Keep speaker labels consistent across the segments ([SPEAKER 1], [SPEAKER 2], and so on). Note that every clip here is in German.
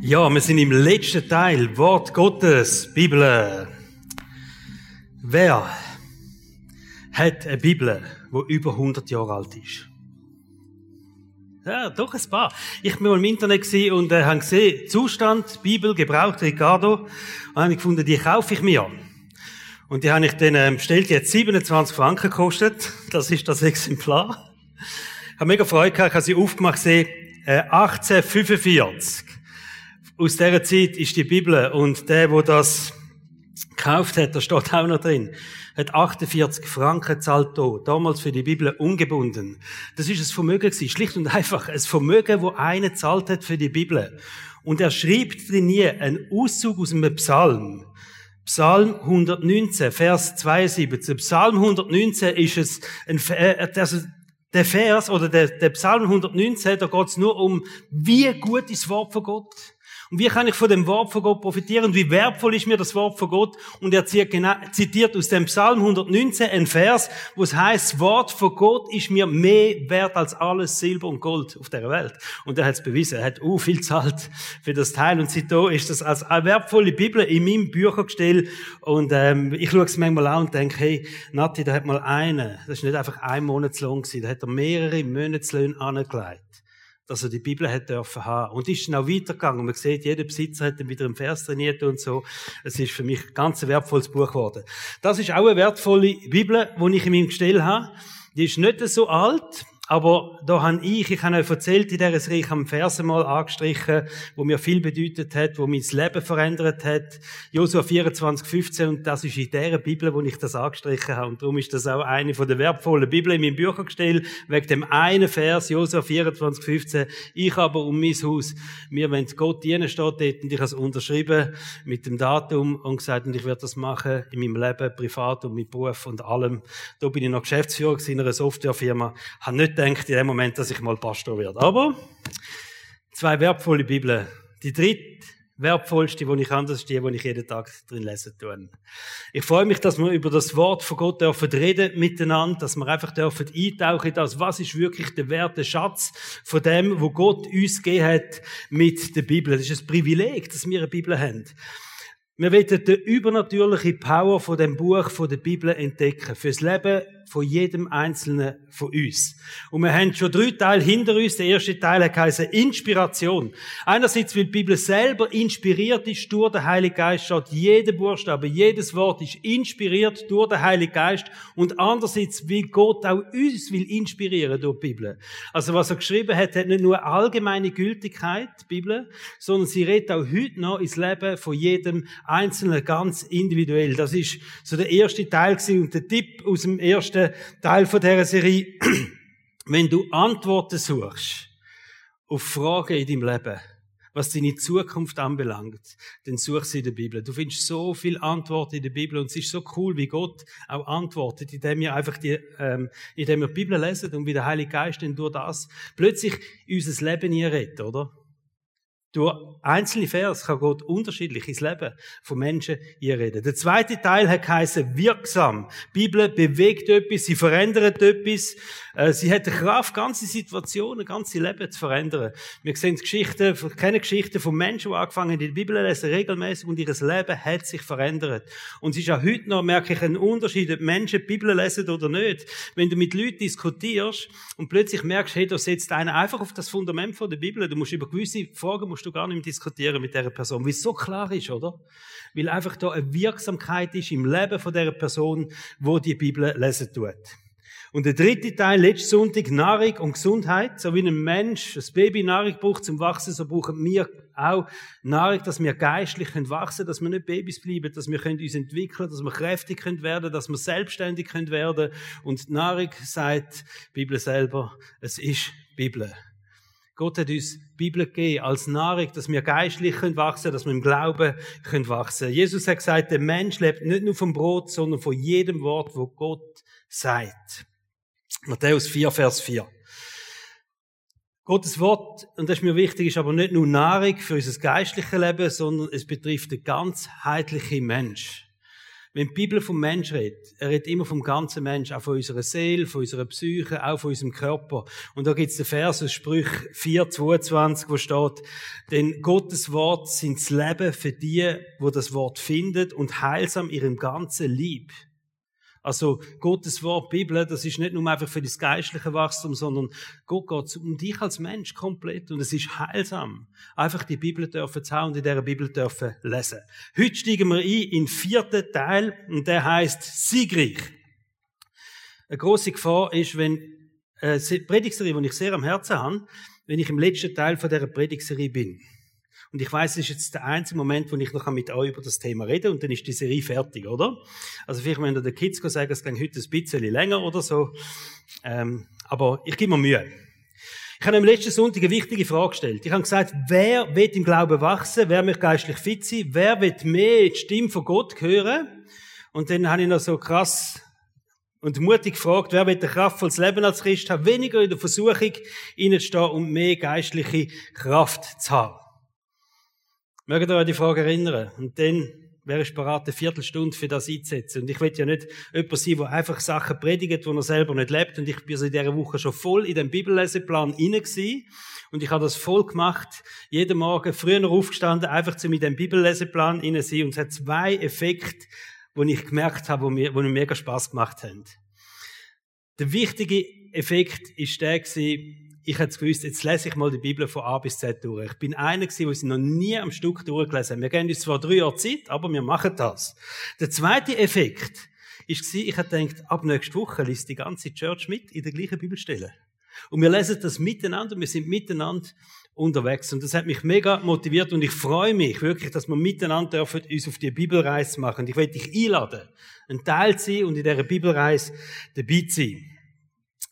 [SPEAKER 1] Ja, wir sind im letzten Teil, Wort Gottes, Bibel. Wer hat eine Bibel, die über 100 Jahre alt ist? Ja, doch ein paar. Ich bin mal im Internet und äh, habe gesehen, Zustand, Bibel, gebraucht, Ricardo. Und habe gefunden, die kaufe ich mir. Und die habe ich dann ähm, bestellt, die hat 27 Franken gekostet. Das ist das Exemplar. Ich habe mega Freude gehabt, ich habe sie aufgemacht gesehen, äh, 1845 aus dieser Zeit ist die Bibel und der, wo das gekauft hat, da steht auch noch drin, hat 48 Franken zahlt da, damals für die Bibel ungebunden. Das ist ein Vermögen gewesen, schlicht und einfach ein Vermögen, wo einer zahlt hat für die Bibel. Und er schreibt drin nie einen Auszug aus einem Psalm. Psalm 119, Vers 72. Psalm 119 ist es ein, also der Vers oder der, der Psalm 119, da geht es nur um, wie gut ist das Wort von Gott. Und wie kann ich von dem Wort von Gott profitieren? Und wie wertvoll ist mir das Wort von Gott? Und er zitiert aus dem Psalm 119 ein Vers, wo es heißt, das Wort von Gott ist mir mehr wert als alles Silber und Gold auf der Welt. Und er hat es bewiesen. Er hat uh, viel zahlt für das Teil. Und seitdem ist das als eine wertvolle Bibel in meinem Büchergestell. Und ähm, ich schaue es manchmal an und denke, hey, Nati, da hat mal einen, das ist nicht einfach ein Monatslohn gewesen, da hat er mehrere Monatslöhne angelegt dass er die Bibel hätte dürfen haben. Und ist dann auch weitergegangen. Man sieht, jeder Besitzer hat dann wieder im Vers trainiert und so. Es ist für mich ganz ein wertvolles Buch geworden. Das ist auch eine wertvolle Bibel, die ich in meinem Gestell habe. Die ist nicht so alt. Aber da han ich, ich habe euch erzählt in dieser Serie, ich habe Verse mal angestrichen, wo mir viel bedeutet hat, wo mein Leben verändert hat. Josua 24, 15 und das ist in der Bibel, wo ich das angestrichen habe. Und darum ist das auch eine von der wertvollen Bibeln in meinem Büchergestell, wegen dem einen Vers, Josua 24, 15. Ich aber um mein Haus, mir wenn Gott dienen steht dort, und ich habe es unterschrieben mit dem Datum und gesagt, und ich werde das machen in meinem Leben, privat und mit Beruf und allem. Da bin ich noch Geschäftsführer in einer Softwarefirma, habe nicht gedacht in dem Moment, dass ich mal Pastor werde. Aber zwei wertvolle Bibeln. Die dritte wertvollste, die ich kann, das ist die, die ich jeden Tag drin lesen tue. Ich freue mich, dass wir über das Wort von Gott dürfen reden miteinander, dass wir einfach dürfen eintauchen in das, was ist wirklich der Wert, der Schatz von dem, wo Gott uns gegeben hat mit der Bibel. Das ist ein Privileg, dass wir eine Bibel haben. Wir wollen die übernatürliche Power von dem Buch von der Bibel entdecken. Fürs Leben von jedem Einzelnen von uns. Und wir haben schon drei Teile hinter uns. Der erste Teil heißt Inspiration. Einerseits, weil die Bibel selber inspiriert ist durch den Heiligen Geist, schaut jeder Buchstabe, jedes Wort ist inspiriert durch den Heiligen Geist. Und andererseits, wie Gott auch uns will inspirieren durch die Bibel. Also was er geschrieben hat, hat nicht nur allgemeine Gültigkeit, die Bibel, sondern sie redet auch heute noch ins Leben von jedem Einzelnen ganz individuell. Das ist so der erste Teil gewesen. und der Tipp aus dem ersten Teil von dieser Serie. Wenn du Antworten suchst auf Fragen in deinem Leben, was deine Zukunft anbelangt, dann such sie in der Bibel. Du findest so viel Antworten in der Bibel und es ist so cool, wie Gott auch antwortet, indem wir einfach die, ähm, indem wir die Bibel lesen und wie der Heilige Geist dann durch das plötzlich unser Leben hier redet, oder? Durch einzelne Vers kann Gott unterschiedlich ins Leben von Menschen reden. Der zweite Teil hat geheißen wirksam. Die Bibel bewegt etwas, sie verändert etwas. Äh, sie hat die Kraft, ganze Situationen, ganze Leben zu verändern. Wir sehen Geschichten, keine Geschichten von Menschen, die angefangen haben, die Bibel lesen, regelmäßig und ihr Leben hat sich verändert. Und es ist auch heute noch, merke ich, einen Unterschied, ob Menschen die Bibel lesen oder nicht. Wenn du mit Leuten diskutierst und plötzlich merkst, hey, da setzt einer einfach auf das Fundament von der Bibel, du musst über gewisse Fragen musst du gar nicht mehr diskutieren mit dieser Person, weil es so klar ist, oder? Weil einfach da eine Wirksamkeit ist im Leben von der Person, wo die Bibel lesen tut. Und der dritte Teil, letzten Sonntag, Nahrung und Gesundheit. So wie ein Mensch ein Baby Nahrung braucht zum Wachsen, so brauchen wir auch Nahrung, dass wir geistlich wachsen können, dass wir nicht Babys bleiben, dass wir uns entwickeln dass wir kräftig werden können dass wir selbstständig werden können Und Nahrung sagt die Bibel selber, es ist Bibel. Gott hat uns Bibel gegeben als Nahrung, dass wir geistlich wachsen können, dass wir im Glauben wachsen können Jesus hat gesagt, der Mensch lebt nicht nur vom Brot, sondern von jedem Wort, wo Gott sagt. Matthäus 4, Vers 4. Gottes Wort, und das ist mir wichtig, ist aber nicht nur Nahrung für unser geistliches Leben, sondern es betrifft den ganzheitlichen Mensch. Wenn die Bibel vom Mensch redet, er redet immer vom ganzen Mensch, auch von unserer Seele, von unserer Psyche, auch von unserem Körper. Und da gibt's den Vers aus Sprüch 4, 22, wo steht, denn Gottes Wort sind das Leben für die, wo das Wort findet und heilsam ihrem ganzen Lieb. Also Gottes Wort, Bibel, das ist nicht nur einfach für das geistliche Wachstum, sondern Gott geht um dich als Mensch komplett und es ist heilsam. Einfach die Bibel dürfen zu haben und in dieser Bibel dürfen lesen. Heute steigen wir ein in den vierten Teil und der heißt Siegreich. Eine große Gefahr ist, wenn eine Predigserie, die ich sehr am Herzen habe, wenn ich im letzten Teil von dieser Predigserie bin. Und ich weiß, es ist jetzt der einzige Moment, wo ich noch mit euch über das Thema rede und dann ist die Serie fertig, oder? Also vielleicht wenn ihr den Kids sagen, es geht heute ein bisschen länger oder so. Ähm, aber ich gebe mir Mühe. Ich habe am letzten Sonntag eine wichtige Frage gestellt. Ich habe gesagt, wer wird im Glauben wachsen? Wer möchte geistlich fit sein? Wer wird mehr die Stimme von Gott hören? Und dann habe ich noch so krass und mutig gefragt, wer wird ein kraftvolles Leben als Christ haben? Weniger in der Versuchung hineinzustehen und mehr geistliche Kraft zu haben. Mögt ihr euch an die Frage erinnern? Und dann wäre ich bereit, eine Viertelstunde für das einzusetzen. Und ich will ja nicht jemand sein, der einfach Sachen predigt, die er selber nicht lebt. Und ich bin so in dieser Woche schon voll in den Bibelleseplan inne. Und ich habe das voll gemacht. Jeden Morgen früher aufgestanden, einfach zu mit dem Bibelleseplan inne sein. Und es hat zwei Effekte, die ich gemerkt habe, die mir, die mir mega Spaß gemacht haben. Der wichtige Effekt ist der gewesen, ich hätte gewusst, jetzt lese ich mal die Bibel von A bis Z durch. Ich bin einer gewesen, der sie noch nie am Stück durchgelesen hat. Wir geben uns zwar drei Jahre Zeit, aber wir machen das. Der zweite Effekt ist ich habe gedacht, ab nächster Woche liest die ganze Church mit in der gleichen Bibelstelle. Und wir lesen das miteinander, wir sind miteinander unterwegs. Und das hat mich mega motiviert und ich freue mich wirklich, dass wir miteinander dürfen uns auf die Bibelreise machen. Und ich werde dich einladen, ein Teil zu sein und in dieser Bibelreise dabei zu sein.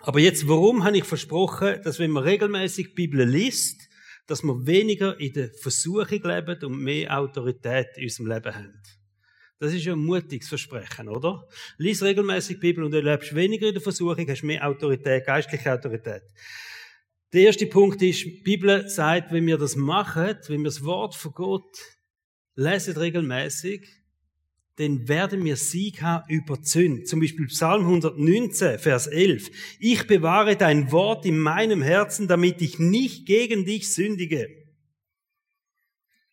[SPEAKER 1] Aber jetzt, warum habe ich versprochen, dass wenn man regelmäßig Bibel liest, dass wir weniger in der Versuchung leben und mehr Autorität in unserem Leben haben? Das ist ja ein mutiges Versprechen, oder? Lies regelmäßig Bibel und du lebst weniger in der Versuchung, hast mehr Autorität, geistliche Autorität. Der erste Punkt ist, die Bibel sagt, wenn wir das machen, wenn wir das Wort von Gott lesen regelmäßig, dann werden wir Sieg haben über Zünd. Zum Beispiel Psalm 119, Vers 11. Ich bewahre dein Wort in meinem Herzen, damit ich nicht gegen dich sündige.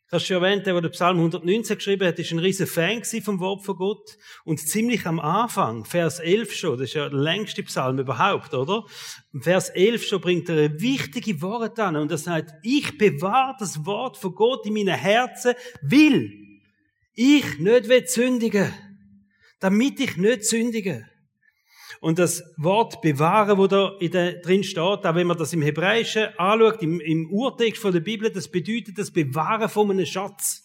[SPEAKER 1] Das schon erwähnt, der, der Psalm 119 geschrieben hat, ist ein riesen Fan vom Wort von Gott. Und ziemlich am Anfang, Vers 11 schon, das ist ja der längste Psalm überhaupt, oder? Vers 11 schon bringt er wichtige Wort an und er sagt, ich bewahre das Wort von Gott in meinem Herzen, will ich nicht will sündigen. Damit ich nicht sündige. Und das Wort bewahren, wo da drin steht, auch wenn man das im Hebräischen anschaut, im, im Urtext von der Bibel, das bedeutet das Bewahren von einem Schatz.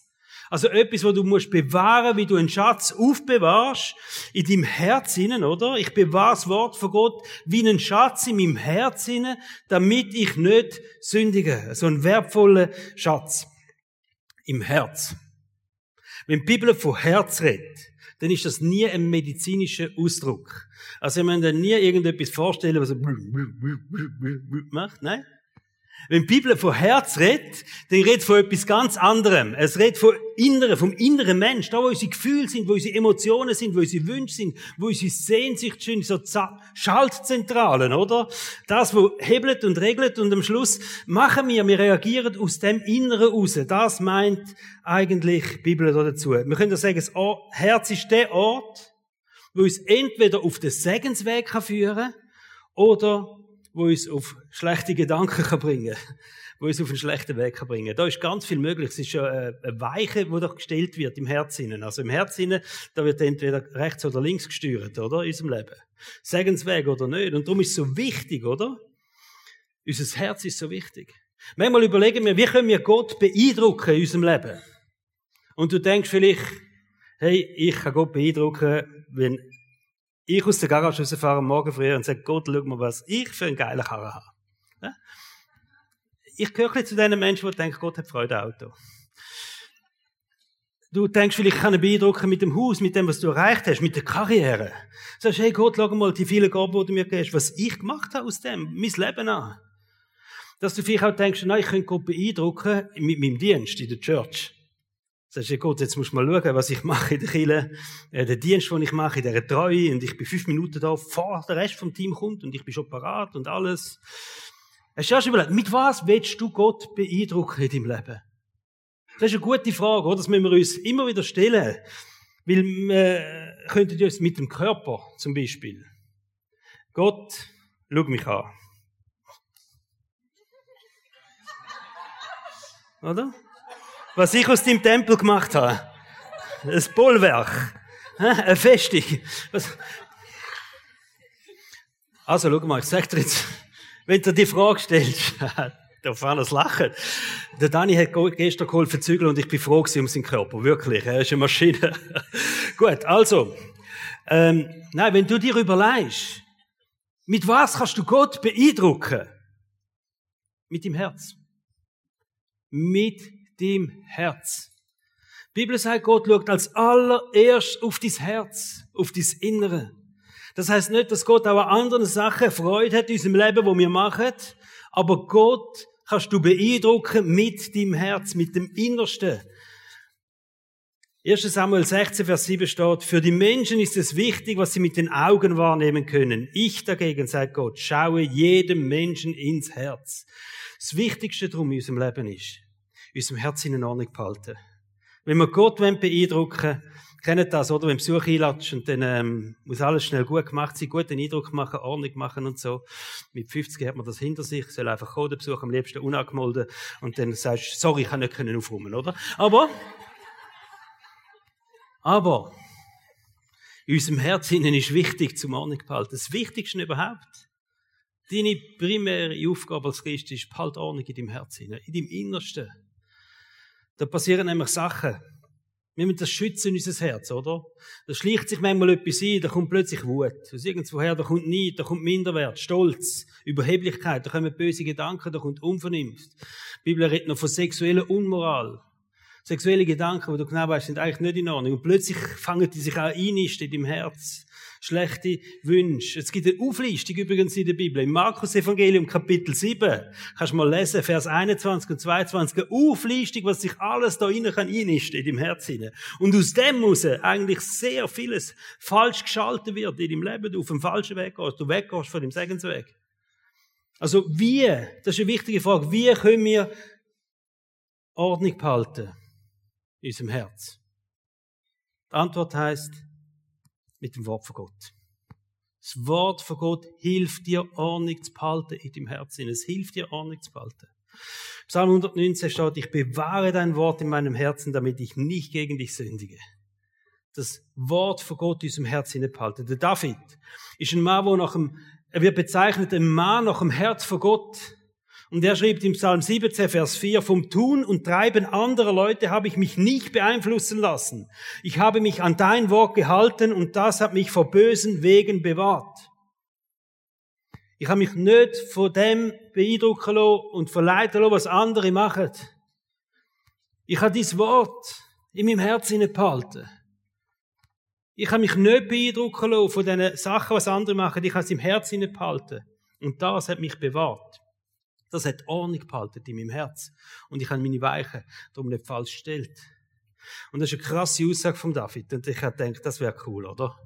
[SPEAKER 1] Also etwas, wo du musst bewahren, wie du einen Schatz aufbewahrst, in deinem Herz innen, oder? Ich bewahre das Wort von Gott wie einen Schatz in meinem Herz innen, damit ich nicht sündige. So ein wertvoller Schatz im Herz. Wenn die Bibel von Herz redet, dann ist das nie ein medizinischer Ausdruck. Also, man dann nie irgendetwas vorstellen, was so macht, nein. Wenn die Bibel von Herz redet, dann redet von etwas ganz anderem. Es redet von Inneren, vom inneren Mensch, da wo unsere Gefühle sind, wo unsere Emotionen sind, wo unsere Wünsche sind, wo unsere Sehnsucht sind, so Schaltzentralen, oder? Das, wo hebelt und regelt und am Schluss machen wir, wir reagieren aus dem Inneren raus. Das meint eigentlich die Bibel dazu. Wir können sagen, das Herz ist der Ort, wo uns entweder auf den Segensweg führen kann oder wo uns auf schlechte Gedanken kann bringen kann, wo uns auf einen schlechten Weg kann bringen Da ist ganz viel möglich. Es ist ja eine Weiche, die doch gestellt wird im Herzinnen. Also im Herzinnen, da wird entweder rechts oder links gesteuert, oder? In unserem Leben. Segensweg oder nicht. Und darum ist es so wichtig, oder? Unser Herz ist so wichtig. Manchmal überlegen wir, wie können wir Gott beeindrucken in unserem Leben? Und du denkst vielleicht, hey, ich kann Gott beeindrucken, wenn ich aus der Garage rausfahre Morgen früher und sage, Gott, schau mal, was ich für einen geilen Karren habe. Ich gehöre zu den Menschen, die denken, Gott hat Freude am Auto. Du denkst vielleicht, ich kann ihn beeindrucken mit dem Haus, mit dem, was du erreicht hast, mit der Karriere. Du sagst, hey Gott, schau mal die vielen Gaben, die du mir gibst, was ich gemacht habe aus dem, mein Leben an. Dass du vielleicht auch denkst, nein, ich könnte Gott beeindrucken mit meinem Dienst in der Church. Sagst du, Gott, jetzt musst du mal schauen, was ich mache in der Kirche, äh, den Dienst, den ich mache, in dieser Treue, und ich bin fünf Minuten da, vor der Rest vom Team kommt, und ich bin schon parat und alles. Hast du erst überlegt, mit was willst du Gott beeindrucken in deinem Leben? Das ist eine gute Frage, oder? Das müssen wir uns immer wieder stellen. Weil wir könnten uns mit dem Körper zum Beispiel. Gott, schau mich an. Oder? Was ich aus dem Tempel gemacht habe. Ein Bollwerk. Eine Festung. Also, schau mal, ich sag dir jetzt, wenn du die Frage stellst, da fahren das Lachen. Der Dani hat gestern geholfen zügeln und ich bin froh um seinen Körper. Wirklich. Er ist eine Maschine. Gut, also. Ähm, nein, wenn du dir überlegst, mit was kannst du Gott beeindrucken? Mit dem Herz. Mit dem Herz. Die Bibel sagt, Gott schaut als allererst auf dein Herz, auf dein Innere. Das heißt nicht, dass Gott auch an anderen Sachen Freude hat in unserem Leben, wo wir machen, aber Gott kannst du beeindrucken mit deinem Herz, mit dem Innersten. 1. Samuel 16, Vers 7 steht, für die Menschen ist es wichtig, was sie mit den Augen wahrnehmen können. Ich dagegen, sagt Gott, schaue jedem Menschen ins Herz. Das Wichtigste darum in unserem Leben ist, unserem Herz in Ordnung behalten. Wenn wir Gott beeindrucken wollen, kennt das, oder? Wenn Besuch einlatschst und dann ähm, muss alles schnell gut gemacht sein, guten Eindruck machen, Ordnung machen und so. Mit 50 hat man das hinter sich, soll einfach kommen, der Besuch am liebsten unangemeldet und dann sagst du, sorry, ich kann nicht können aufräumen, oder? Aber, aber, in unserem Herzen ist wichtig, zum Ordnung behalten. Das Wichtigste überhaupt. Deine primäre Aufgabe als Christ ist, behalt Ordnung in deinem Herzen, in deinem Innersten. Da passieren nämlich Sachen. Wir müssen das schützen, in unser Herz, oder? Da schleicht sich manchmal etwas ein, da kommt plötzlich Wut. Aus irgendwoher, da kommt Neid, da kommt Minderwert, Stolz, Überheblichkeit, da kommen böse Gedanken, da kommt Unvernunft. Die Bibel redet noch von sexueller Unmoral. Sexuelle Gedanken, wo du genau weißt, sind eigentlich nicht in Ordnung. Und plötzlich fangen die sich auch einnisten in deinem Herz schlechte Wünsche. Es gibt eine Auflistung übrigens in der Bibel. Im Markus Evangelium Kapitel 7 kannst du mal lesen, Vers 21 und 22, eine Auflistung, was sich alles da innen kann in deinem Herz hinein. Und aus dem muss eigentlich sehr vieles falsch geschaltet wird in deinem Leben, du auf dem falschen Weg gehst, du weggehst von dem Segensweg. Also wie, das ist eine wichtige Frage, wie können wir Ordnung behalten in unserem Herz? Die Antwort heißt, mit dem Wort von Gott. Das Wort von Gott hilft dir, Ordnung zu behalten in deinem Herzen. Es hilft dir, Ordnung zu behalten. Psalm 119 steht, ich bewahre dein Wort in meinem Herzen, damit ich nicht gegen dich sündige. Das Wort von Gott in unserem Herzen behalten. Der David ist ein Mann, wo nach dem, er wird bezeichnet, ein Mann nach dem Herz von Gott. Und er schreibt im Psalm 17, Vers 4, vom Tun und Treiben anderer Leute habe ich mich nicht beeinflussen lassen. Ich habe mich an dein Wort gehalten und das hat mich vor bösen Wegen bewahrt. Ich habe mich nicht von dem beeindrucken und verleiten lassen, was andere machen. Ich habe dieses Wort in meinem Herzen behalten. Ich habe mich nicht beeindrucken lassen von den Sachen, was andere machen. Ich habe es im Herzen behalten. Und das hat mich bewahrt. Das hat Ordnung behalten in meinem Herz. Und ich habe meine Weichen darum nicht falsch gestellt. Und das ist eine krasse Aussage von David. Und ich habe gedacht, das wäre cool, oder?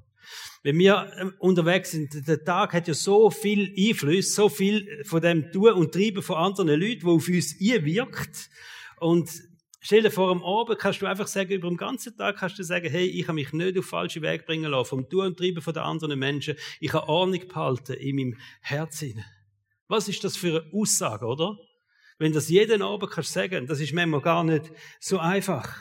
[SPEAKER 1] Wenn wir ähm, unterwegs sind, der Tag hat ja so viel Einfluss, so viel von dem Tun und Treiben von anderen Leuten, wo auf uns einwirkt. Und stell dir vor, am Abend kannst du einfach sagen, über den ganzen Tag kannst du sagen, hey, ich habe mich nicht auf falsche Weg bringen lassen, vom Tun und Treiben von den anderen Menschen. Ich habe Ordnung behalten in meinem Herzen. Was ist das für eine Aussage, oder? Wenn das jeden Abend kannst sagen, das ist manchmal gar nicht so einfach.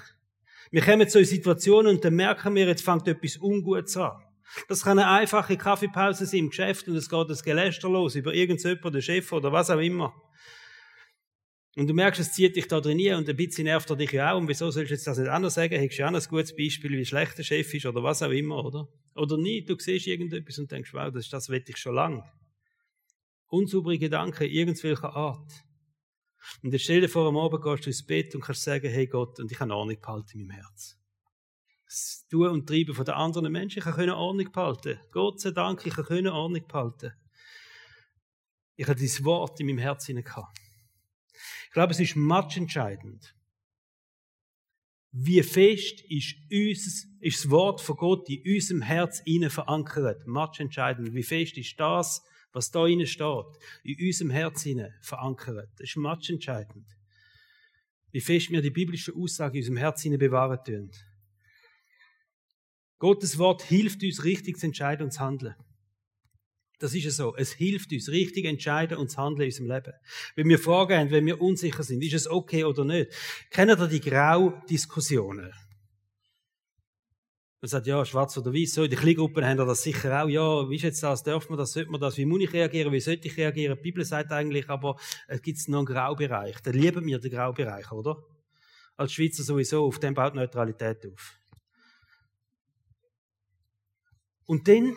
[SPEAKER 1] Wir kommen zu Situationen und dann merken wir, jetzt fängt etwas Ungutes an. Das kann eine einfache Kaffeepause sein im Geschäft und es geht das Geläster los über irgendjemanden, den Chef oder was auch immer. Und du merkst, es zieht dich da drin und ein bisschen nervt er dich ja auch. Und wieso sollst du jetzt das nicht anders sagen? Hättest du ja auch ein gutes Beispiel, wie schlecht der Chef ist oder was auch immer, oder? Oder nicht, du siehst irgendetwas und denkst, wow, das, das wette ich schon lange unsaubere Gedanken irgendwelcher Art. Und jetzt stell dir vor, am Abend gehst du ins Bett und kannst sagen, hey Gott, und ich habe Ordnung behalten in meinem Herz. Das Tun und Treiben von den anderen Menschen, ich habe Ordnung behalten. Gott sei Dank, ich habe Ordnung behalten. Ich habe dieses Wort in meinem Herzen gehabt. Ich glaube, es ist matchentscheidend, wie fest ist, uns, ist das Wort von Gott in unserem Herz verankert. Match entscheidend. Wie fest ist das, was da innen steht, in unserem Herz innen verankert. Das ist match entscheidend. Wie fest wir die biblische Aussage in unserem Herz innen bewahren tun. Gottes Wort hilft uns, richtig zu entscheiden und zu handeln. Das ist ja so. Es hilft uns, richtig entscheiden und zu handeln in unserem Leben. Wenn wir Fragen haben, wenn wir unsicher sind, ist es okay oder nicht? Kennen ihr die Grau-Diskussionen? Man sagt, ja, schwarz oder weiß, so. In den Kleingruppen haben das sicher auch. Ja, wie ist jetzt das? Darf man das? Sollte man das? Wie muss ich reagieren? Wie sollte ich reagieren? Die Bibel sagt eigentlich, aber es gibt noch einen Graubereich. Da lieben wir den Graubereich, oder? Als Schweizer sowieso. Auf dem baut Neutralität auf. Und dann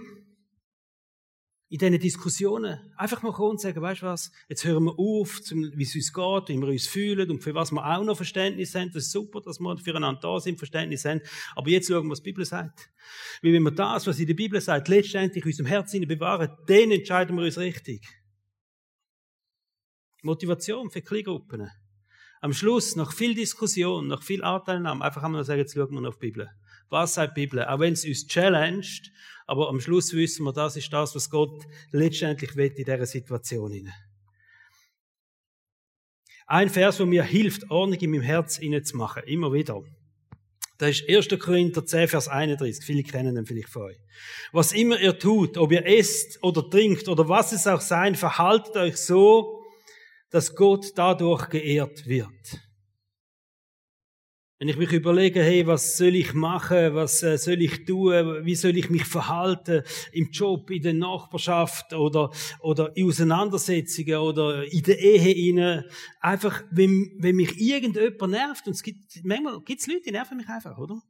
[SPEAKER 1] in diesen Diskussionen einfach mal kommen und sagen, weißt du was, jetzt hören wir auf, wie es uns geht, wie wir uns fühlen und für was wir auch noch Verständnis haben. Das ist super, dass wir füreinander da sind, Verständnis haben. Aber jetzt schauen wir, was die Bibel sagt. Weil wenn wir das, was in der Bibel sagt, letztendlich in unserem Herzen bewahren, dann entscheiden wir uns richtig. Motivation für Kleingruppen. Am Schluss, nach viel Diskussion, nach viel Anteilnahme, einfach einmal sagen, jetzt schauen wir noch auf die Bibel. Was sagt die Bibel? Auch wenn es uns challenged, aber am Schluss wissen wir, das ist das, was Gott letztendlich will in dieser Situation. Ein Vers, wo mir hilft, Ordnung in meinem Herz zu machen, immer wieder. Das ist 1. Korinther 10, Vers 31. Viele kennen den vielleicht von euch. Was immer ihr tut, ob ihr esst oder trinkt oder was es auch sein, verhaltet euch so, dass Gott dadurch geehrt wird. Wenn ich mich überlege, hey, was soll ich machen, was äh, soll ich tun, wie soll ich mich verhalten im Job, in der Nachbarschaft oder, oder in Auseinandersetzungen oder in der Ehe inne. Einfach, wenn, wenn mich irgendjemand nervt, und es gibt, manchmal gibt es Leute, die nerven mich einfach, oder?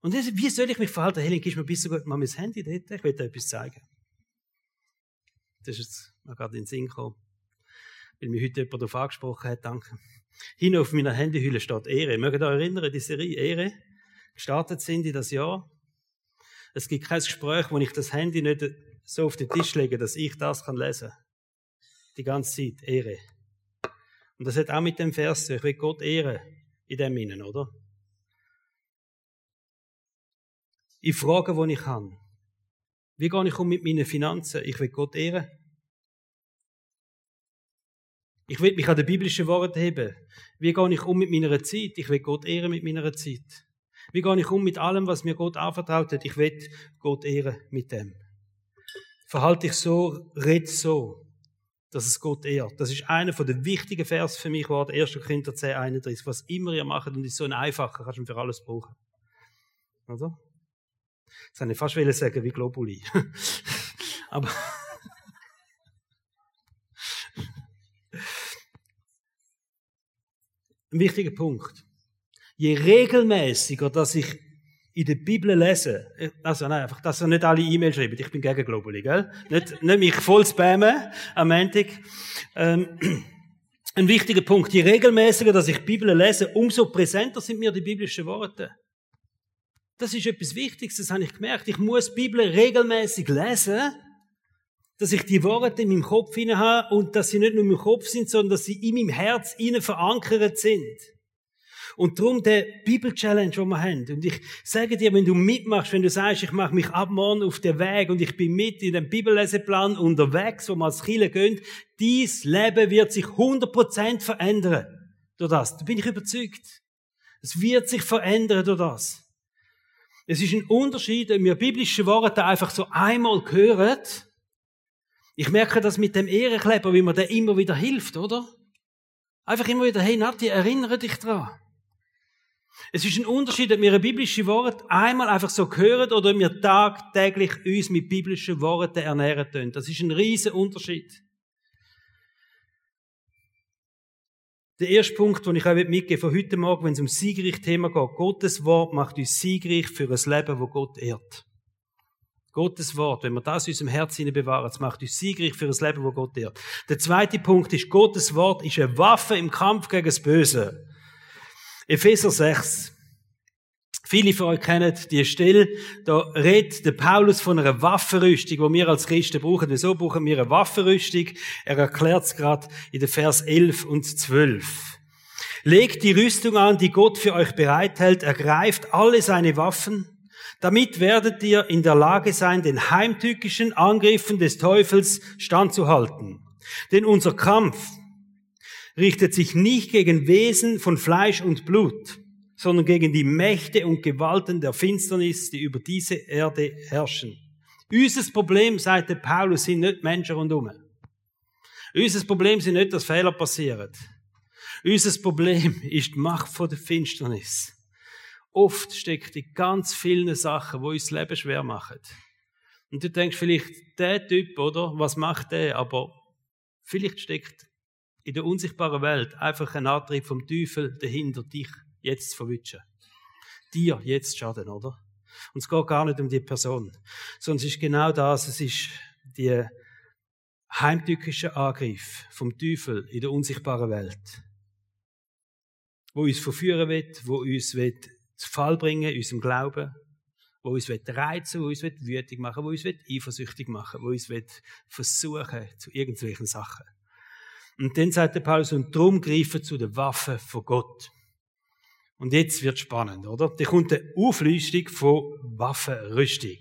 [SPEAKER 1] Und das, wie soll ich mich verhalten? Helen, gibst mir ein bisschen mal mein Handy dort, ich will dir etwas zeigen. Das ist jetzt mal gerade in den Sinn gekommen, weil mich heute jemand darauf angesprochen hat, danke. Hin auf meiner Handyhülle steht Ehre. Mögt ihr euch erinnern, die Serie Ehre? Gestartet sind in das Jahr. Es gibt kein Gespräch, wo ich das Handy nicht so auf den Tisch lege, dass ich das kann lesen. Die ganze Zeit. Ehre. Und das hat auch mit dem Vers Ich will Gott ehren in dem Innen, oder? In Fragen, die ich habe. Wie gehe ich um mit meinen Finanzen? Ich will Gott ehren. Ich will mich an den biblischen Worten heben. Wie gehe ich um mit meiner Zeit? Ich will Gott ehren mit meiner Zeit. Wie gehe ich um mit allem, was mir Gott anvertraut hat? Ich will Gott ehren mit dem. Verhalte ich so, red so, dass es Gott ehrt. Das ist einer der wichtigen Vers für mich geworden, 1. Korinther 10, 31. Was immer ihr macht, und ist so ein einfacher, kannst du für alles brauchen. Oder? Das kann ich fast sagen, wie Globuli. Aber, Ein wichtiger Punkt. Je regelmäßiger, dass ich in der Bibel lese, also nein, einfach, dass er nicht alle E-Mails schreibt, ich bin gegen Globally, gell? Nicht, nicht mich voll spammen am Montag. Ähm, ein wichtiger Punkt. Je regelmäßiger, dass ich die Bibel lese, umso präsenter sind mir die biblischen Worte. Das ist etwas Wichtiges, das habe ich gemerkt. Ich muss die Bibel regelmäßig lesen, dass ich die Worte in meinem Kopf hinein habe und dass sie nicht nur in meinem Kopf sind, sondern dass sie in meinem Herz innen verankert sind. Und darum der Bibel-Challenge, den wir haben. Und ich sage dir, wenn du mitmachst, wenn du sagst, ich mache mich ab morgen auf den Weg und ich bin mit in dem Bibelleseplan unterwegs, wo wir als Chile gehen, dies Leben wird sich 100% verändern. Durch das. Da bin ich überzeugt. Es wird sich verändern durch das. Es ist ein Unterschied, wenn wir biblische Worte einfach so einmal hören, ich merke das mit dem Ehrenkleber, wie man der immer wieder hilft, oder? Einfach immer wieder, hey Nati, erinnere dich dran. Es ist ein Unterschied, ob wir ein biblisches Wort einmal einfach so hören oder ob wir tagtäglich uns mit biblischen Worten ernähren können. Das ist ein riesen Unterschied. Der erste Punkt, den ich euch mitgeben von heute Morgen, wenn es um siegreich Thema geht, Gottes Wort macht uns siegreich für ein Leben, wo Gott ehrt. Gottes Wort, wenn wir das in unserem Herzen bewahren, das macht uns siegreich für das Leben, wo Gott ehrt. Der zweite Punkt ist, Gottes Wort ist eine Waffe im Kampf gegen das Böse. Epheser 6. Viele von euch kennen die Stelle, da redet der Paulus von einer Waffenrüstung, die wir als Christen brauchen. Wieso brauchen wir eine Waffenrüstung? Er erklärt es gerade in den Vers 11 und 12. Legt die Rüstung an, die Gott für euch bereithält, ergreift alle seine Waffen, damit werdet ihr in der Lage sein, den heimtückischen Angriffen des Teufels standzuhalten. Denn unser Kampf richtet sich nicht gegen Wesen von Fleisch und Blut, sondern gegen die Mächte und Gewalten der Finsternis, die über diese Erde herrschen. Unser Problem, sagte Paulus, sind nicht Menschen rundherum. Unser Problem sind nicht, dass Fehler passieren. Unser Problem ist die Macht von der Finsternis. Oft steckt in ganz vielen Sachen, wo uns das Leben schwer machen. Und du denkst vielleicht, der Typ, oder? Was macht der? Aber vielleicht steckt in der unsichtbaren Welt einfach ein Antrieb vom Teufel dahinter, dich jetzt zu verwischen. Dir jetzt schaden, oder? Und es geht gar nicht um die Person, sondern es ist genau das, es ist die heimtückische Angriff vom Teufel in der unsichtbaren Welt, wo uns verführen wird, wo uns wird zu Fall bringen in unserem Glauben, wo uns reizen, wo uns wütig machen, wo uns eifersüchtig machen, wo uns versuchen zu irgendwelchen Sachen. Und dann sagt der Paulus, und drum greifen zu den Waffen von Gott. Und jetzt wird spannend, oder? Da kommt eine Auflistung von Waffenrüstung.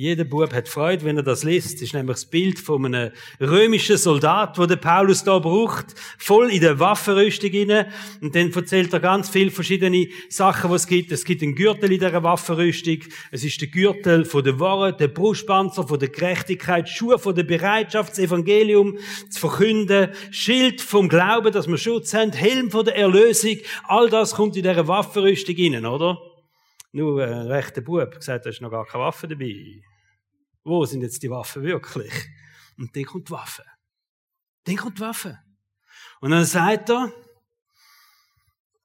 [SPEAKER 1] Jeder Bub hat Freude, wenn er das liest. Das ist nämlich das Bild von einem römischen Soldat, der Paulus da braucht, voll in der Waffenrüstung inne. Und dann erzählt er ganz viele verschiedene Sachen, was es gibt. Es gibt einen Gürtel in dieser Waffenrüstung. Es ist der Gürtel von der Wahrheit, der Brustpanzer von der Gerechtigkeit, Schuhe von der Bereitschaft, das Evangelium zu verkünden, Schild vom Glauben, dass wir Schutz haben, Helm von der Erlösung. All das kommt in dieser Waffenrüstung inne, oder? Nur ein rechter Bub gesagt, da ist noch gar keine Waffe dabei. Wo sind jetzt die Waffen wirklich? Und dann kommt die Waffe. Dann kommt die Waffe. Und dann sagt er,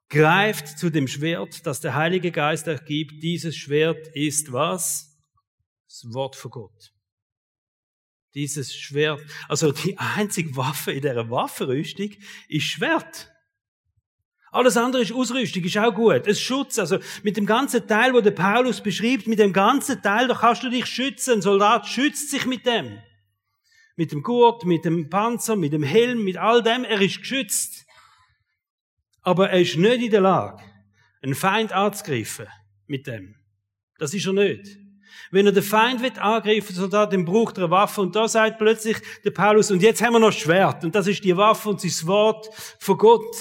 [SPEAKER 1] greift zu dem Schwert, das der Heilige Geist euch gibt. Dieses Schwert ist was? Das Wort von Gott. Dieses Schwert, also die einzige Waffe in der Waffenrüstung ist Schwert. Alles andere ist Ausrüstung, ist auch gut. Es Schutz, also mit dem ganzen Teil, wo der Paulus beschreibt, mit dem ganzen Teil, da kannst du dich schützen. Ein Soldat schützt sich mit dem. Mit dem Gurt, mit dem Panzer, mit dem Helm, mit all dem. Er ist geschützt. Aber er ist nicht in der Lage, einen Feind anzugreifen mit dem. Das ist er nicht. Wenn er den Feind wird angreifen, da, dann braucht er eine Waffe. Und da sagt plötzlich der Paulus, und jetzt haben wir noch Schwert. Und das ist die Waffe und das Wort von Gott.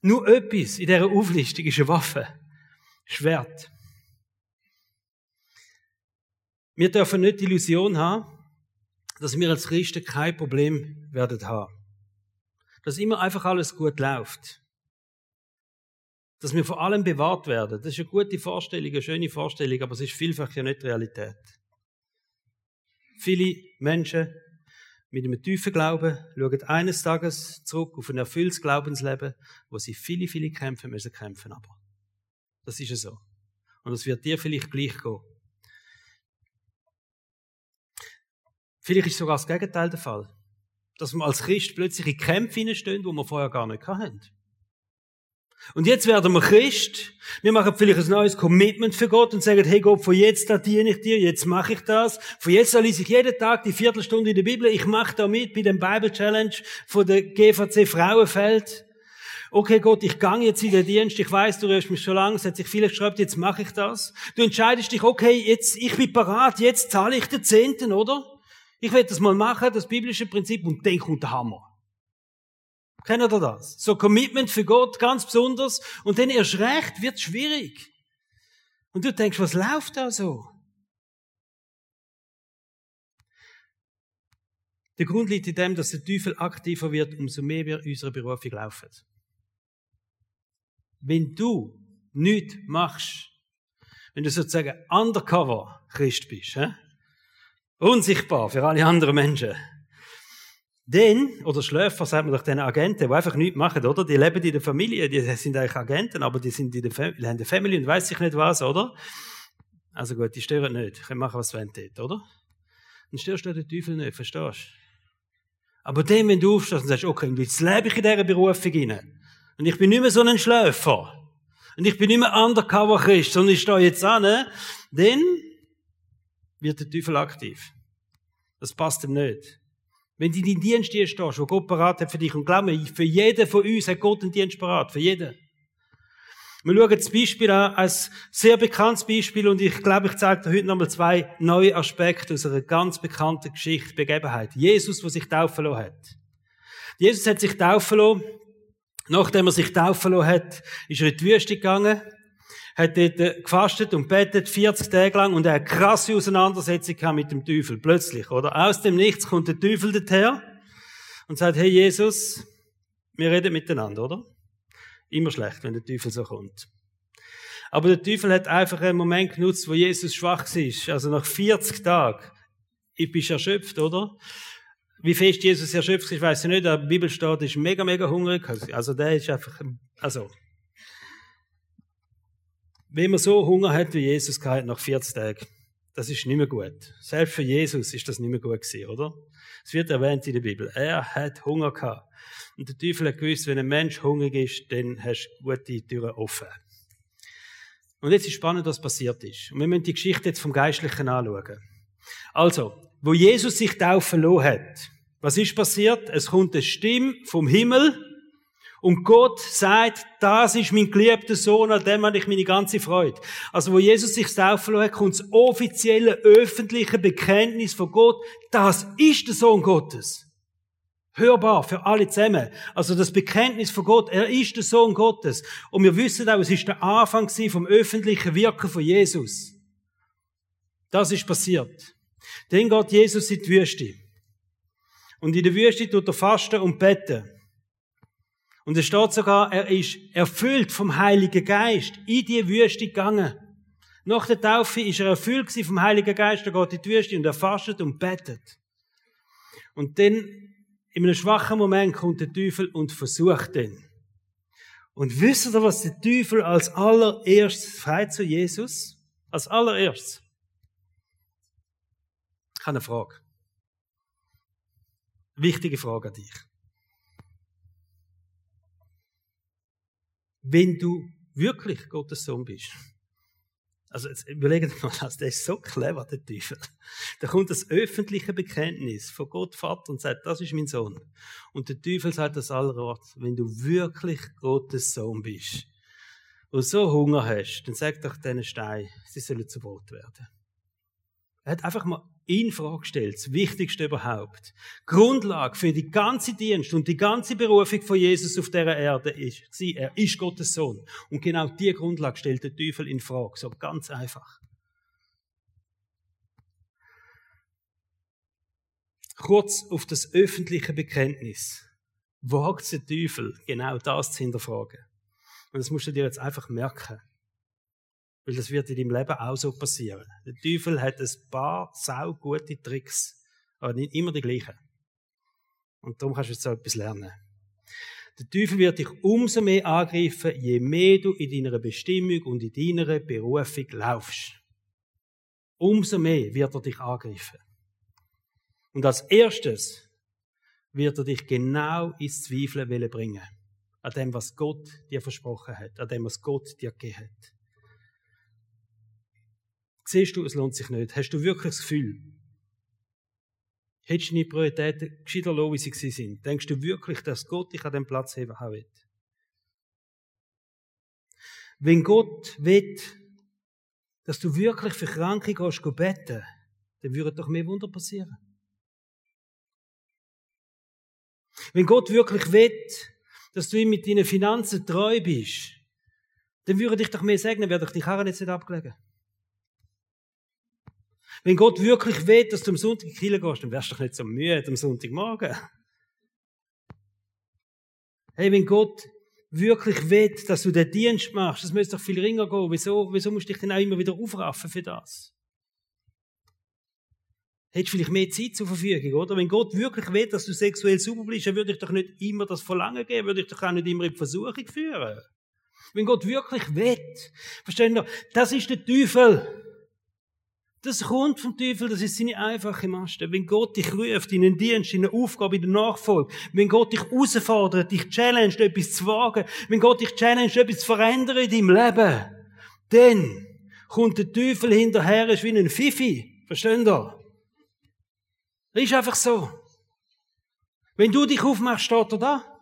[SPEAKER 1] Nur etwas in dieser Auflistung ist eine Waffe. Schwert. Wir dürfen nicht die Illusion haben, dass wir als Christen kein Problem werden haben. Dass immer einfach alles gut läuft. Dass wir vor allem bewahrt werden. Das ist eine gute Vorstellung, eine schöne Vorstellung, aber es ist vielfach ja nicht Realität. Viele Menschen mit einem tiefen Glauben schauen eines Tages zurück auf ein erfülltes Glaubensleben, wo sie viele, viele Kämpfe müssen kämpfen aber. Das ist ja so. Und es wird dir vielleicht gleich gehen. Vielleicht ist sogar das Gegenteil der Fall. Dass wir als Christ plötzlich in Kämpfe hineinstehen, wo wir vorher gar nicht hatten. Und jetzt werden wir Christ. Wir machen vielleicht ein neues Commitment für Gott und sagen, hey Gott, von jetzt an diene ich dir, jetzt mache ich das. Von jetzt an lese ich jeden Tag die Viertelstunde in der Bibel. Ich mache da mit bei dem Bible Challenge von der GVC Frauenfeld. Okay, Gott, ich gang jetzt in den Dienst. Ich weiß, du hörst mich schon lange. Es hat sich viel geschreibt, jetzt mache ich das. Du entscheidest dich, okay, jetzt, ich bin parat, jetzt zahle ich den Zehnten, oder? Ich werde das mal machen, das biblische Prinzip, und dann kommt der Hammer. Kennt ihr das? So Commitment für Gott ganz besonders. Und dann erst recht wird schwierig. Und du denkst, was läuft da so? Der Grund liegt in dem, dass der Teufel aktiver wird, umso mehr wir unserer Berufung laufen. Wenn du nichts machst, wenn du sozusagen undercover Christ bist, he? unsichtbar für alle anderen Menschen, denn, oder Schläfer, sagt man doch den Agenten, die einfach nichts machen, oder? Die leben in der Familie, die sind eigentlich Agenten, aber die sind in der, Fam haben eine Family und weiß ich nicht was, oder? Also gut, die stören nicht. Die können machen, was sie wollen oder? Dann störst du den Teufel nicht, verstehst du? Aber dann, wenn du aufstehst und sagst, okay, jetzt lebe ich in dieser Berufung hinein. Und ich bin nicht mehr so ein Schläfer. Und ich bin nicht mehr undercover Christ, sondern ich stehe jetzt an, dann wird der Teufel aktiv. Das passt ihm nicht. Wenn du in deinen Dienst stehst, wo Gott parat hat für dich. Und glaub mir, für jeden von uns hat Gott einen Dienst parat. Für jeden. Wir schauen das Beispiel an, als sehr bekanntes Beispiel, und ich glaube, ich zeige dir heute nochmal zwei neue Aspekte aus einer ganz bekannten Geschichte, Begebenheit. Jesus, der sich taufen lassen hat. Jesus hat sich taufen lassen. Nachdem er sich taufen lassen hat, ist er in die Wüste gegangen, hat dort äh, gefastet und betet 40 Tage lang und er hat krasse Auseinandersetzung mit dem Teufel. Plötzlich, oder? Aus dem Nichts kommt der Teufel dorthin und sagt, hey Jesus, wir reden miteinander, oder? Immer schlecht, wenn der Teufel so kommt. Aber der Teufel hat einfach einen Moment genutzt, wo Jesus schwach war. Also nach 40 Tagen. Ich bin erschöpft, oder? Wie fest Jesus erschöpft ist, weiß ich nicht. Der Bibel steht, ist mega, mega hungrig. Also der ist einfach, also. Wenn man so Hunger hat wie Jesus gehabt nach 40 Tagen, das ist nicht mehr gut. Selbst für Jesus ist das nicht mehr gut gewesen, oder? Es wird erwähnt in der Bibel. Er hat Hunger gehabt. Und der Teufel hat gewusst, wenn ein Mensch hungrig ist, dann hast du gute Türen offen. Und jetzt ist spannend, was passiert ist. Und wir müssen die Geschichte jetzt vom Geistlichen anschauen. Also, wo Jesus sich taufen lassen hat, was ist passiert? Es kommt eine Stimme vom Himmel und Gott sagt, das ist mein geliebter Sohn, an dem habe ich meine ganze Freude. Also wo Jesus sich taufen hat, kommt das offizielle, öffentliche Bekenntnis von Gott, das ist der Sohn Gottes hörbar für alle zusammen. Also das Bekenntnis von Gott, er ist der Sohn Gottes. Und wir wissen auch, es ist der Anfang vom öffentlichen Wirken von Jesus. Das ist passiert. Dann geht Jesus in die Wüste. Und in der Wüste tut er fasten und beten. Und es steht sogar, er ist erfüllt vom Heiligen Geist in die Wüste gegangen. Nach der Taufe ist er erfüllt vom Heiligen Geist, er geht in die Wüste und er fastet und betet. Und dann in einem schwachen Moment kommt der Teufel und versucht den. Und wisst ihr, was der Teufel als allererstes frei zu Jesus? Als allererstes. Ich habe eine Frage. Wichtige Frage an dich. Wenn du wirklich Gottes Sohn bist, also jetzt überlegt mal das, der ist so clever, der Teufel. Da kommt das öffentliche Bekenntnis von Gott Vater und sagt, das ist mein Sohn. Und der Teufel sagt das allerorts, wenn du wirklich Gottes Sohn bist und so Hunger hast, dann sag doch diesen Stein, sie sollen zu Brot werden. Er hat einfach mal in Frage gestellt, das Wichtigste überhaupt. Grundlage für die ganze Dienst und die ganze Berufung von Jesus auf dieser Erde ist, er ist Gottes Sohn. Und genau diese Grundlage stellt der Teufel in Frage, so ganz einfach. Kurz auf das öffentliche Bekenntnis wagt der Teufel genau das zu hinterfragen. Und das musst du dir jetzt einfach merken. Weil das wird in deinem Leben auch so passieren. Der Teufel hat ein paar sau gute Tricks, aber nicht immer die gleichen. Und darum kannst du jetzt so etwas lernen. Der Teufel wird dich umso mehr angreifen, je mehr du in deiner Bestimmung und in deiner Berufung laufst. Umso mehr wird er dich angreifen. Und als erstes wird er dich genau ins Zweifeln bringen. An dem, was Gott dir versprochen hat. An dem, was Gott dir gegeben hat. Siehst du, es lohnt sich nicht? Hast du wirklich das Gefühl, hättest du deine Prioritäten gescheiter lassen, wie sie sind? Denkst du wirklich, dass Gott dich an dem Platz heben will? Wenn Gott will, dass du wirklich für Kranke gehst, beten, dann würden doch mehr Wunder passieren. Wenn Gott wirklich will, dass du ihm mit deinen Finanzen treu bist, dann würde ich doch mehr segnen, werde ich die Karren jetzt nicht abgelegen. Wenn Gott wirklich will, dass du am Sonntag in die Kirche gehst, dann wärst du doch nicht so müde am Sonntagmorgen. Hey, wenn Gott wirklich will, dass du den Dienst machst, das müsste doch viel ringer gehen. Wieso, wieso musst du dich denn auch immer wieder aufraffen für das? Hättest vielleicht mehr Zeit zur Verfügung, oder? Wenn Gott wirklich will, dass du sexuell sauber bist, dann würde ich doch nicht immer das Verlangen geben, würde ich doch auch nicht immer in die Versuchung führen. Wenn Gott wirklich will, verstehen ihr? Das ist der Teufel. Das kommt vom Teufel, das ist seine einfache Maste. Wenn Gott dich ruft in einen Dienst, in eine Aufgabe, in der Nachfolge, wenn Gott dich herausfordert, dich challenged, etwas zu wagen, wenn Gott dich challenged, etwas zu verändern in deinem Leben, dann kommt der Teufel hinterher, ist wie ein Fifi. Versteht ihr? Das ist einfach so. Wenn du dich aufmachst, steht er da.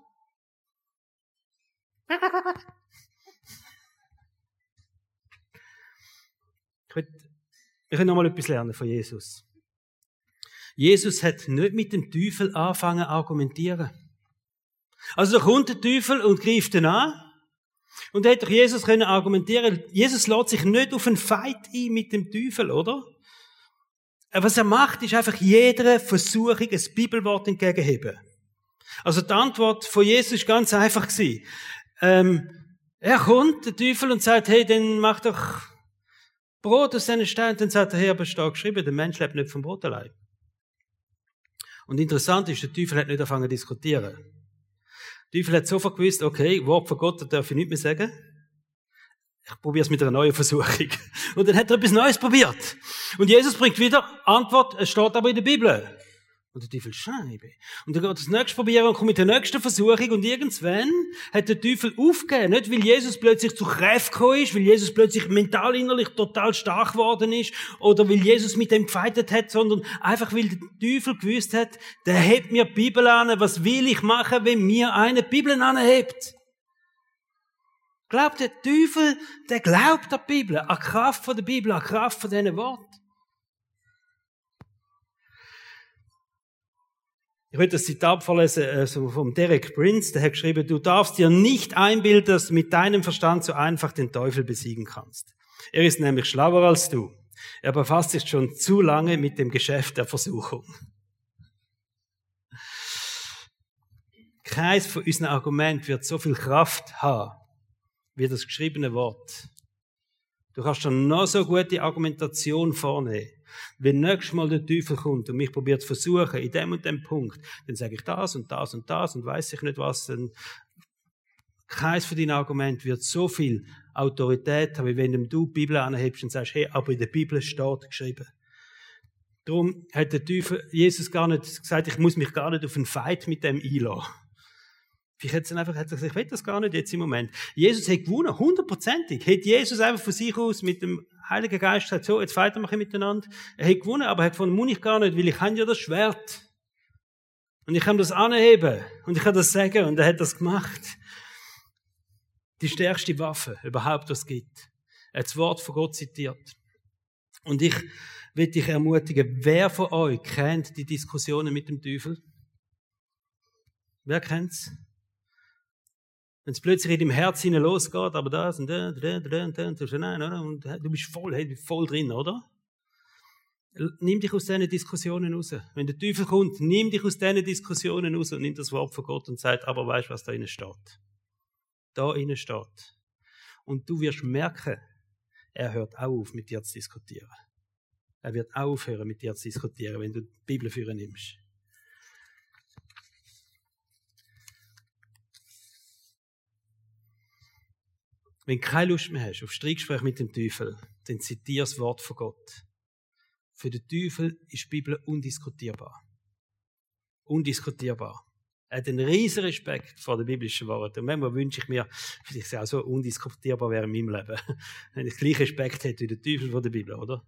[SPEAKER 1] Ich ich will noch mal etwas lernen von Jesus. Jesus hat nicht mit dem Teufel anfangen argumentieren. Also da kommt der Teufel und greift ihn an. Und da hätte Jesus können argumentieren. Jesus lässt sich nicht auf einen Fight ein mit dem Teufel, oder? Was er macht, ist einfach jeder Versuchung ein Bibelwort entgegenheben. Also die Antwort von Jesus ist ganz einfach. Ähm, er kommt, der Teufel, und sagt, hey, dann mach doch Brot aus diesen Steinen. Dann er, aber es steht geschrieben, der Mensch lebt nicht vom Brot allein. Und interessant ist, der Teufel hat nicht angefangen zu diskutieren. Der Teufel hat sofort gewusst, okay, Wort von Gott darf ich nicht mehr sagen. Ich probiere es mit einer neuen Versuchung. Und dann hat er etwas Neues probiert. Und Jesus bringt wieder Antwort, es steht aber in der Bibel. Und der Teufel, Scheibe. Und dann geht das nächste probieren und kommt mit der nächsten Versuchung und irgendwann hat der Teufel aufgegeben. Nicht, weil Jesus plötzlich zu Kräften gekommen ist, weil Jesus plötzlich mental innerlich total stark geworden ist oder weil Jesus mit dem gefeitet hat, sondern einfach, weil der Teufel gewusst hat, der hebt mir die Bibel an. Was will ich machen, wenn mir eine Bibel anhebt? Glaubt der Teufel, der glaubt an die Bibel, an die Kraft der Bibel, an die Kraft von diesen Worten. Ich will das Zitat vorlesen also vom Derek Prince, der hat geschrieben, du darfst dir nicht einbilden, dass du mit deinem Verstand so einfach den Teufel besiegen kannst. Er ist nämlich schlauer als du. Er befasst sich schon zu lange mit dem Geschäft der Versuchung. Keins von unseren Argumenten wird so viel Kraft haben, wie das geschriebene Wort. Du kannst schon noch so gute Argumentation vornehmen. Wenn nächstes Mal der Teufel kommt und mich probiert zu versuchen, in dem und dem Punkt, dann sage ich das und das und das und weiß ich nicht was, dann keins von deinen Argumenten wird so viel Autorität haben, wie wenn du die Bibel anhebst und sagst, hey, aber in der Bibel steht geschrieben. Darum hat der Teufel, Jesus gar nicht gesagt, ich muss mich gar nicht auf einen Fight mit dem einlassen. Vielleicht hätte er einfach hat gesagt, ich will das gar nicht jetzt im Moment. Jesus hat gewonnen, hundertprozentig. Hätte Jesus einfach von sich aus mit dem Heiligen Geist gesagt, so, jetzt wir miteinander. Er hat gewonnen, aber er hat gefunden, muss ich gar nicht, weil ich habe ja das Schwert. Und ich kann das anheben. Und ich kann das sagen. Und er hat das gemacht. Die stärkste Waffe überhaupt, was es gibt. Er hat das Wort von Gott zitiert. Und ich will dich ermutigen, wer von euch kennt die Diskussionen mit dem Teufel? Wer kennt's? Wenn es plötzlich in deinem Herz losgeht, aber das und da, da, da, da, da, nein, und du bist voll, voll drin, oder? Nimm dich aus diesen Diskussionen raus. Wenn der Teufel kommt, nimm dich aus diesen Diskussionen raus und nimm das Wort von Gott und sag, aber weißt du, was da innen steht? Da innen steht. Und du wirst merken, er hört auf, mit dir zu diskutieren. Er wird aufhören, mit dir zu diskutieren, wenn du die Bibel für ihn nimmst. Wenn du keine Lust mehr hast auf Streitgespräch mit dem Teufel, dann zitiere das Wort von Gott. Für den Teufel ist die Bibel undiskutierbar. Undiskutierbar. Er hat einen riesen Respekt vor den biblischen Worten. Und manchmal wünsche ich mir, dass ich auch so undiskutierbar wäre in meinem Leben. Wenn ich gleich Respekt hätte wie der Teufel von der Bibel, oder?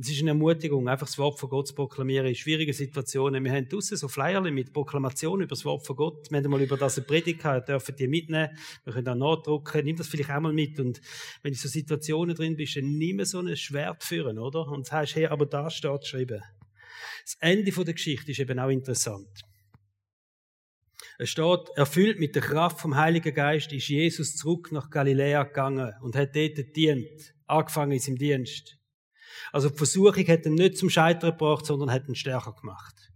[SPEAKER 1] Es ist eine Ermutigung, einfach das Wort von Gott zu proklamieren in schwierigen Situationen. Wir haben draussen so Flyer mit Proklamationen über das Wort von Gott. Wir haben mal über das eine Predigt gehabt, dürfen die mitnehmen. Wir können auch nachdrucken. Nimm das vielleicht auch mal mit. Und wenn du so Situationen drin bist, dann nimm so ein Schwert führen, oder? Und sagst, hey, aber da steht geschrieben. Das Ende der Geschichte ist eben auch interessant. Es steht, erfüllt mit der Kraft vom Heiligen Geist ist Jesus zurück nach Galiläa gegangen und hat dort dient, angefangen in seinem Dienst. Also die Versuchung hat ihn nicht zum Scheitern gebracht, sondern hat ihn stärker gemacht.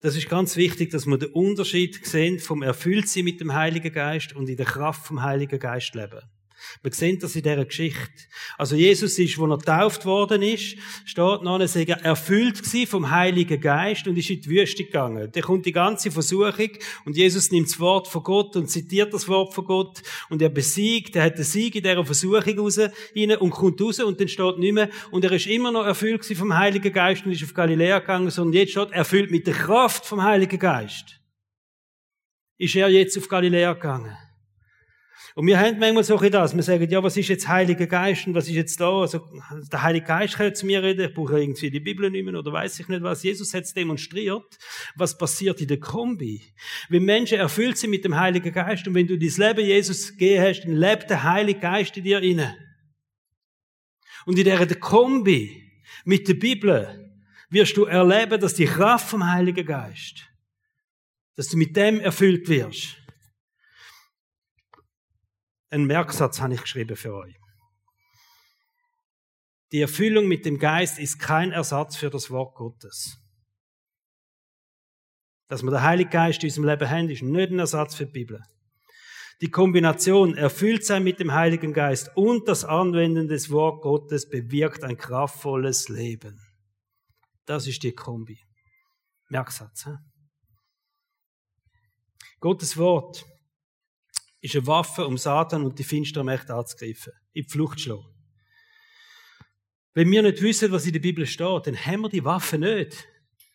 [SPEAKER 1] Das ist ganz wichtig, dass wir den Unterschied sehen vom Erfülltsein mit dem Heiligen Geist und in der Kraft vom Heiligen Geist leben. Wir sehen das in dieser Geschichte. Also Jesus ist, wo er getauft worden ist, steht noch, er erfüllt vom Heiligen Geist und ist in die Wüste gegangen. Da kommt die ganze Versuchung und Jesus nimmt das Wort von Gott und zitiert das Wort von Gott und er besiegt, er hat den Sieg in dieser Versuchung raus, rein und kommt raus und dann steht nicht mehr und er ist immer noch erfüllt vom Heiligen Geist und ist auf Galiläa gegangen, sondern jetzt steht erfüllt mit der Kraft vom Heiligen Geist. Ist er jetzt auf Galiläa gegangen. Und wir haben manchmal so das. Wir sagen, ja, was ist jetzt Heiliger Geist und was ist jetzt da? Also, der Heilige Geist kann zu mir reden. Ich brauche irgendwie die Bibel nicht mehr oder weiß ich nicht was. Jesus hat es demonstriert. Was passiert in der Kombi? Wenn Menschen erfüllt sind mit dem Heiligen Geist und wenn du dein Leben Jesus gegeben hast, dann lebt der Heilige Geist in dir inne. Und in dieser Kombi mit der Bibel wirst du erleben, dass die Kraft vom Heiligen Geist, dass du mit dem erfüllt wirst. Ein Merksatz habe ich geschrieben für euch. Die Erfüllung mit dem Geist ist kein Ersatz für das Wort Gottes. Dass wir den Heiligen Geist in unserem Leben haben, ist nicht ein Ersatz für die Bibel. Die Kombination erfüllt sein mit dem Heiligen Geist und das Anwenden des Wort Gottes bewirkt ein kraftvolles Leben. Das ist die Kombi. Merksatz. He? Gottes Wort ist eine Waffe, um Satan und die finsteren Mächte anzugreifen, in die Flucht zu schlagen. Wenn wir nicht wissen, was in der Bibel steht, dann haben wir die Waffe nicht.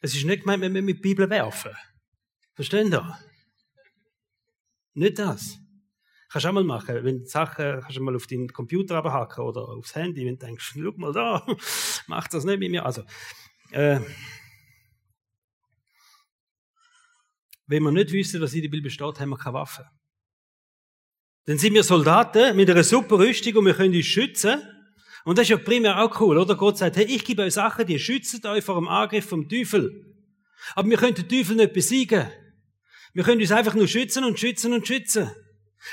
[SPEAKER 1] Es ist nicht gemeint, wir müssen mit der Bibel werfen. Verstehen ihr? Nicht das. Kannst du auch mal machen, wenn du Sachen, kannst du mal auf deinen Computer abhaken oder aufs Handy, wenn du denkst, schau mal da, mach das nicht mit mir. Also, äh, wenn wir nicht wissen, was in der Bibel steht, haben wir keine Waffe. Dann sind wir Soldaten mit einer super Rüstung und wir können uns schützen. Und das ist ja primär auch cool, oder? Gott sagt, hey, ich gebe euch Sachen, die schützen euch vor dem Angriff vom Teufel. Aber wir können den Teufel nicht besiegen. Wir können uns einfach nur schützen und schützen und schützen.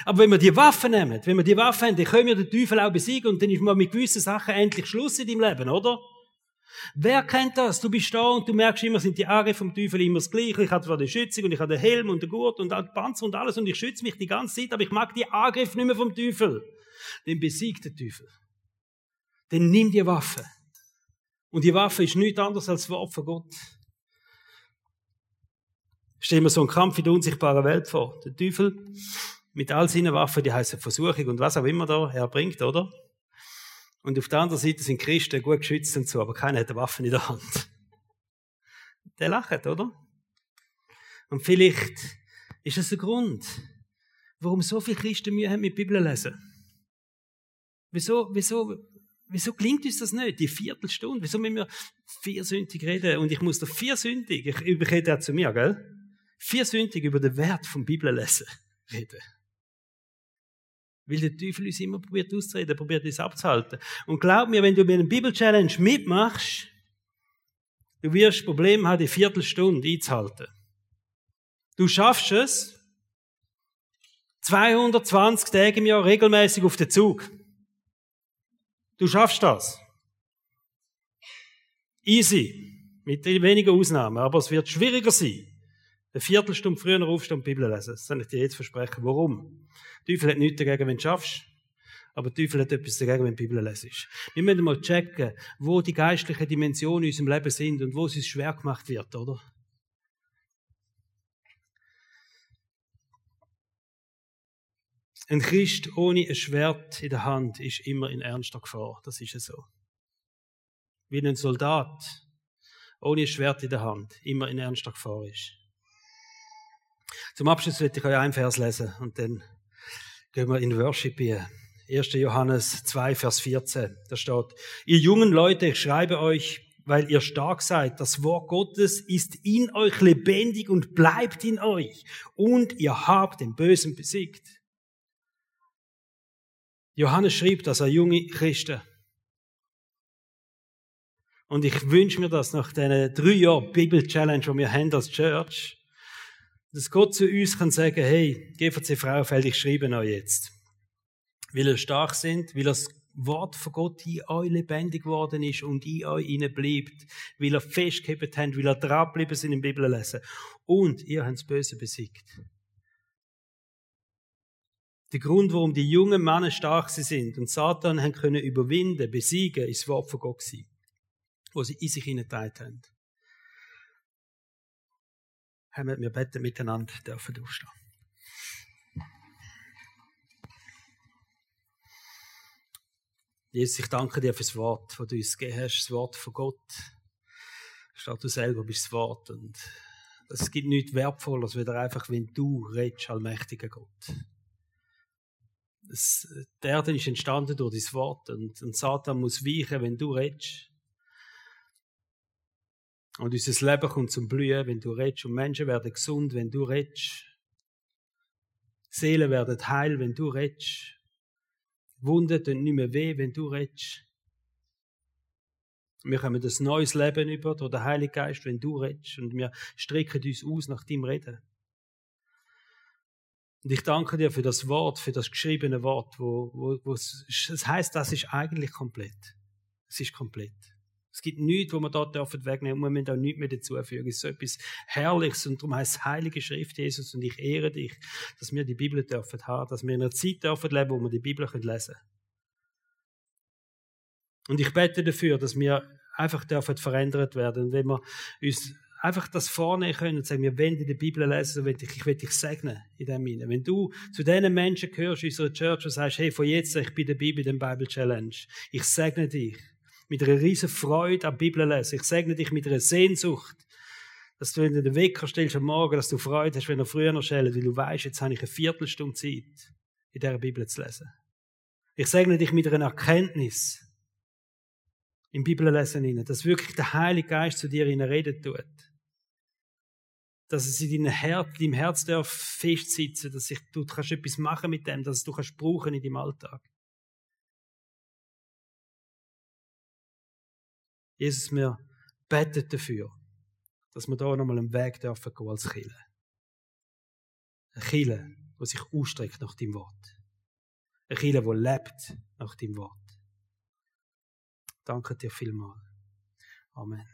[SPEAKER 1] Aber wenn wir die Waffen nehmen, wenn wir die Waffen haben, dann können wir den Teufel auch besiegen und dann ist mal mit gewissen Sachen endlich Schluss in deinem Leben, oder? Wer kennt das? Du bist da und du merkst immer, sind die Angriffe vom Teufel immer das Gleiche. Ich habe die Schützung und ich habe den Helm und den Gurt und den Panzer und alles und ich schütze mich die ganze Zeit, aber ich mag die Angriffe nicht mehr vom Teufel. Den besiegt der Teufel. Dann nimm die Waffe. Und die Waffe ist nichts anderes als das Wort von Gott. Stellen wir so einen Kampf in der unsichtbaren Welt vor. Der Teufel mit all seinen Waffen, die heißen Versuchung und was auch immer da er bringt, oder? Und auf der anderen Seite sind Christen gut geschützt und so, aber keiner hat eine Waffe in der Hand. Der lacht, oder? Und vielleicht ist das der Grund, warum so viele Christen Mühe haben mit Bibel lesen. Wieso, wieso, wieso klingt uns das nicht? Die Viertelstunde. Wieso müssen wir viersündig reden? Und ich muss da viersündig, ich überrede ja zu mir, gell? Viersündig über den Wert vom Bibellesen reden. Weil der Teufel uns immer probiert auszureden, probiert uns abzuhalten. Und glaub mir, wenn du bei einem Bibel-Challenge mitmachst, du wirst Probleme haben, die Viertelstunde einzuhalten. Du schaffst es, 220 Tage im Jahr regelmäßig auf den Zug. Du schaffst das. Easy. Mit wenigen Ausnahmen. Aber es wird schwieriger sein. Eine Viertelstunde früher aufstehen und Bibel lesen. Das kann ich dir jetzt versprechen. Warum? Der Teufel hat nichts dagegen, wenn du schaffst. Aber der Teufel hat etwas dagegen, wenn du Bibel lesest. Wir müssen mal checken, wo die geistlichen Dimensionen in unserem Leben sind und wo es uns schwer gemacht wird, oder? Ein Christ ohne ein Schwert in der Hand ist immer in ernster Gefahr. Das ist es so. Wie ein Soldat ohne ein Schwert in der Hand immer in ernster Gefahr ist. Zum Abschluss werde ich euch einen Vers lesen und dann gehen wir in Worship hier. 1. Johannes 2, Vers 14. Da steht, ihr jungen Leute, ich schreibe euch, weil ihr stark seid. Das Wort Gottes ist in euch lebendig und bleibt in euch. Und ihr habt den Bösen besiegt. Johannes schrieb das an junge Christen. Und ich wünsche mir das nach diesen drei Jahren Bibel-Challenge, die wir haben als Church, dass Gott zu uns kann sagen, hey, GVC Frauenfeld, ich schreibe euch jetzt. Weil ihr stark sind, weil das Wort von Gott in euch lebendig geworden ist und in euch innen bleibt, weil ihr festgehalten habt, weil ihr dranbleiben sind im Bibel lesen. Und ihr habt das Böse besiegt. Der Grund, warum die jungen Männer stark sind und Satan haben können überwinden, besiegen, ist das Wort von Gott gewesen, wo sie in sich hineingeteilt haben haben wir beten miteinander dürfen aufstehen. Jesus, ich danke dir für das Wort, das du uns gegeben hast, das Wort von Gott. Statt du selber bist das Wort. Und es gibt nichts Wertvolles, weder einfach, wenn du redest, allmächtiger Gott. es, die Erde ist entstanden durch dein Wort und, und Satan muss weichen, wenn du redest. Und unser Leben kommt zum Blühen, wenn du redest. Und Menschen werden gesund, wenn du redest. Seelen werden heil, wenn du redest. Wunden tun nicht mehr weh, wenn du redest. Wir kommen das neues Leben über durch den Heiligen Geist, wenn du redest. Und wir strecken uns aus nach deinem Reden. Und ich danke dir für das Wort, für das geschriebene Wort, wo, wo, wo es, es heißt, das ist eigentlich komplett. Es ist komplett. Es gibt nichts, wo wir dort dürfen wegnehmen und wir müssen auch nichts mehr dazufügen. Es ist so etwas Herrliches und darum heißt es Heilige Schrift, Jesus, und ich ehre dich, dass wir die Bibel dürfen haben, dass wir in einer Zeit dürfen leben, wo wir die Bibel lesen können. Und ich bete dafür, dass wir einfach dürfen verändert werden, wenn wir uns einfach das vornehmen können und sagen, wir wollen der Bibel lesen, ich, ich will dich segnen in dem Sinne. Wenn du zu diesen Menschen gehörst in unserer Church und sagst, hey, von jetzt, ich bin dabei bei dem Bible Challenge. Ich segne dich mit einer riesen Freude am Bibel lesen. Ich segne dich mit einer Sehnsucht, dass du, wenn du den Wecker stellst am Morgen, dass du Freude hast, wenn er früher noch schält, weil du weißt, jetzt habe ich eine Viertelstunde Zeit, in dieser Bibel zu lesen. Ich segne dich mit einer Erkenntnis im Bibellesen dass wirklich der Heilige Geist zu dir in reden tut dass es in deinem Herz, deinem Herz darf festsitzen, dass ich, du kannst etwas machen mit dem, dass du kannst brauchen in deinem Alltag. Jesus, wir beten dafür, dass wir da nochmal einen Weg dürfen gehen als Kille. Eine Kille, die sich ausstreckt nach deinem Wort. Eine Kille, die lebt nach deinem Wort. Danke dir vielmals. Amen.